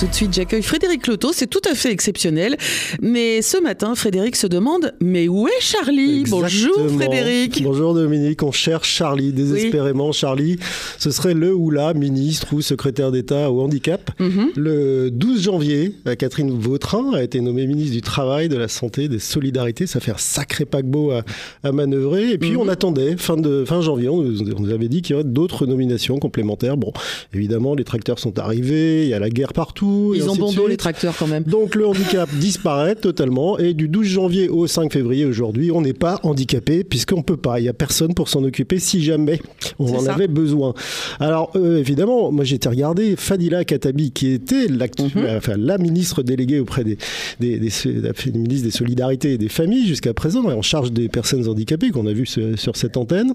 Tout de suite, j'accueille Frédéric Loto. C'est tout à fait exceptionnel. Mais ce matin, Frédéric se demande Mais où est Charlie? Bonjour Frédéric. Bonjour Dominique. On cherche Charlie désespérément. Charlie, ce serait le ou la ministre ou secrétaire d'État au handicap. Mhm. Le 12 janvier, Catherine Vautrin a été nommée ministre du Travail, de la Santé, des Solidarités. Ça fait un sacré paquebot à, à manœuvrer. Et puis mhm. on attendait, fin, de, fin janvier, on nous, avait dit qu'il y aurait d'autres nominations complémentaires. Bon, évidemment, les tracteurs sont arrivés, il y a la guerre partout. Ils ont bon dos les tracteurs quand même. Donc le handicap disparaît totalement et du 12 janvier au 5 février aujourd'hui, on n'est pas handicapé puisqu'on peut pas. Il y a personne pour s'en occuper si jamais on en avait besoin. Alors euh, évidemment, moi j'étais regardé Fadila Katabi qui était mhm. enfin, la ministre déléguée auprès des, des, des, ministres des solidarités et des familles jusqu'à présent, en charge des personnes handicapées qu'on a vu sur, cette antenne.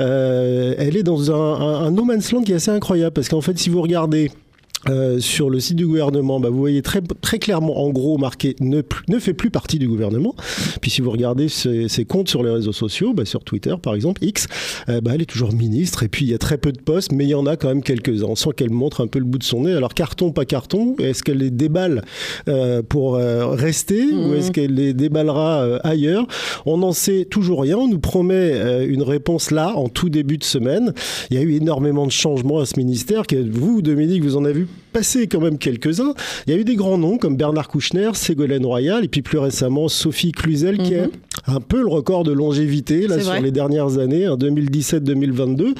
Euh, elle est dans un, un no man's land qui est assez incroyable parce qu'en fait, si vous regardez euh, sur le site du gouvernement, bah, vous voyez très, très clairement en gros marqué ne, ne fait plus partie du gouvernement. Puis si vous regardez ses, comptes sur les réseaux sociaux, bah, sur Twitter par exemple, X, euh, bah, elle est toujours ministre. Et puis il y a très peu de postes, mais il y en a quand même quelques-uns. On sent qu'elle montre un peu le bout de son nez. Alors carton, pas carton, est-ce qu'elle les déballe euh, pour rester ou mmh. est-ce qu'elle les déballera ailleurs? On n'en sait toujours rien. On nous promet une réponse là en tout début de semaine. Il y a eu énormément de changements à ce ministère. Que vous, Dominique, vous en avez vu passé quand même quelques-uns. Il y a eu des grands noms comme Bernard Kouchner, Ségolène Royal et puis plus récemment Sophie Cluzel qui a mhm. Un peu le record de longévité là sur les dernières années, en 2017-2022.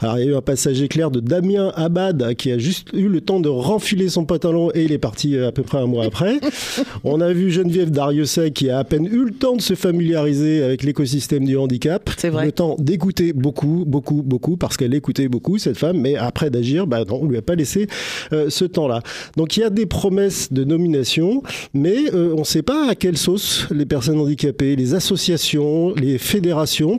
Alors il y a eu un passage éclair de Damien Abad qui a juste eu le temps de renfiler son pantalon et il est parti euh, à peu près un mois après. On a vu Geneviève Dariussec qui a à peine eu le temps de se familiariser avec l'écosystème du handicap. C'est vrai. Le temps d'écouter beaucoup, beaucoup, beaucoup parce qu'elle écoutait beaucoup cette femme, mais après d'agir, bah non, on lui a pas laissé euh, ce temps-là. Donc il y a des promesses de nomination, mais euh, on ne sait pas à quelle sauce les personnes handicapées, les associations, les fédérations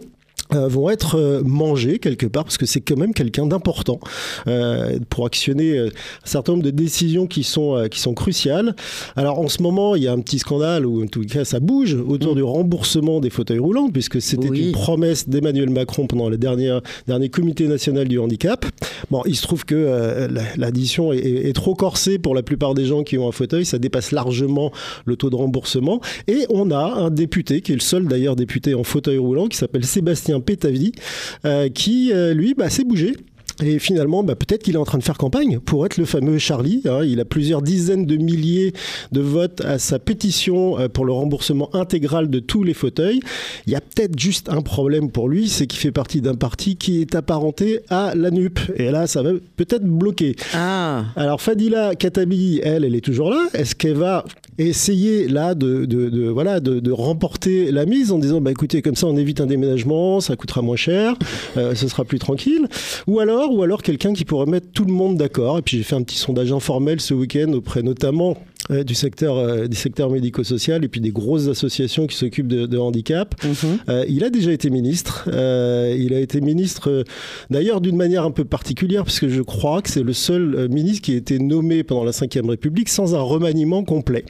euh, vont être euh, mangés quelque part parce que c'est quand même quelqu'un d'important euh, pour actionner un certain nombre de décisions qui sont qui sont cruciales. Alors en ce moment, il y a un petit scandale ou en tout cas ça bouge autour mm. du remboursement des fauteuils roulants puisque c'était une promesse d'Emmanuel Macron pendant le dernier dernier comité national du handicap. Bon, il se trouve que l'addition est, est, trop corsée pour la plupart des gens qui ont un fauteuil, ça dépasse largement le taux de remboursement et on a un député qui est le seul d'ailleurs député en fauteuil roulant qui s'appelle Sébastien Pétavidi, euh, qui, euh, lui, bah, s'est bougé. Et finalement, bah, peut-être qu'il est en train de faire campagne pour être le fameux Charlie. Hein. Il a plusieurs dizaines de milliers de votes à sa pétition euh, pour le remboursement intégral de tous les fauteuils. Il y a peut-être juste un problème pour lui, c'est qu'il fait partie d'un parti qui est apparenté à la NUP. Et là, ça va peut-être bloquer. Ah. Alors Fadila Katabi, elle, elle est toujours là. Est-ce qu'elle va essayer là de, de, voilà de, remporter la mise en disant bah écoutez comme ça on évite un déménagement, ça coûtera moins cher, euh, ce sera plus tranquille. Ou alors ou alors quelqu'un qui pourrait mettre tout le monde d'accord. Et puis j'ai fait un petit sondage informel ce week-end auprès notamment euh, du secteur euh, du secteur médico-social et puis des grosses associations qui s'occupent de, handicap. Mhm. il a déjà été ministre. il a été ministre d'ailleurs d'une manière un peu particulière parce que je crois que c'est le seul ministre qui a été nommé pendant la Ve République sans un remaniement complet.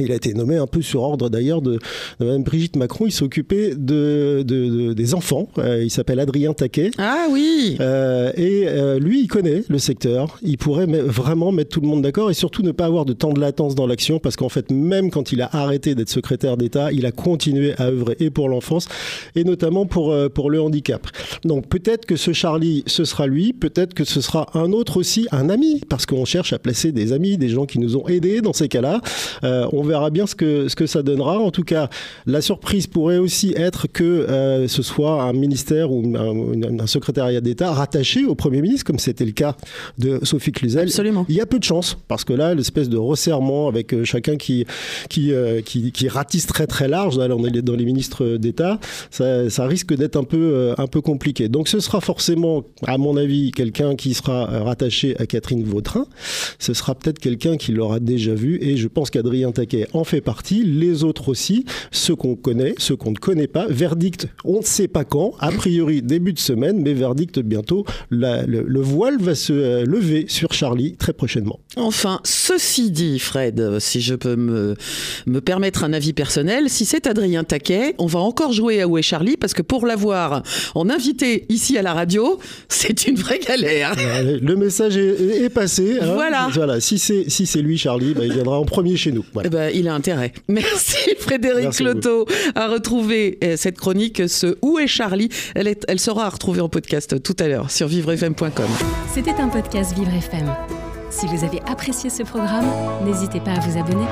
Il a été nommé un peu sur ordre d'ailleurs de, de Mme Brigitte Macron. Il s'occupait de, de, des enfants. Euh, il s'appelle Adrien Taquet. Ah oui. Euh, et euh, lui, il connaît le secteur. Il pourrait vraiment mettre tout le monde d'accord et surtout ne pas avoir de temps de latence dans l'action parce qu'en fait, même quand il a arrêté d'être secrétaire d'État, il a continué à œuvrer et pour l'enfance et notamment pour pour le handicap. Donc peut-être que ce Charlie, ce sera lui. Peut-être que ce sera un autre aussi, un ami, parce qu'on cherche à placer des amis, des gens qui nous ont aidés dans ces cas-là. on verra bien ce que, ce que ça donnera. En tout cas, la surprise pourrait aussi être que euh, ce soit un ministère ou un, secrétariat d'État rattaché au Premier ministre, comme c'était le cas de Sophie Cluzel. Absolument. Il y a peu de chance, parce que là, l'espèce de resserrement avec euh, chacun qui, qui, euh, qui, qui, ratisse très très large, là, on est dans les ministres d'État, ça, ça, risque d'être un peu, un peu compliqué. Donc ce sera forcément, à mon avis, quelqu'un qui sera rattaché à Catherine Vautrin. Ce sera peut-être quelqu'un qui l'aura déjà vu, et je pense qu'Adrien Taquet En fait partie, les autres aussi, ceux qu'on connaît, ceux qu'on ne connaît pas. Verdict, on ne sait pas quand, a priori début de semaine, mais verdict bientôt. le, voile va se euh, lever sur Charlie très prochainement. Enfin, ceci dit, Fred, si je peux me, me permettre un avis personnel, si c'est Adrien Taquet, on va encore jouer à Où est Charlie parce que pour l'avoir en invité ici à la radio, c'est une vraie galère. Le message est, passé. Hein. voilà. voilà. Si c'est si lui, Charlie, bah, il viendra en premier chez nous. Eh ben, il a intérêt. Merci Frédéric Loto à retrouver euh, cette chronique, ce Où est Charlie? Elle, est, elle sera retrouvée en podcast tout à l'heure sur vivrefm.com. C'était un podcast Vivre FM. Si vous avez apprécié ce programme, n'hésitez pas à vous abonner.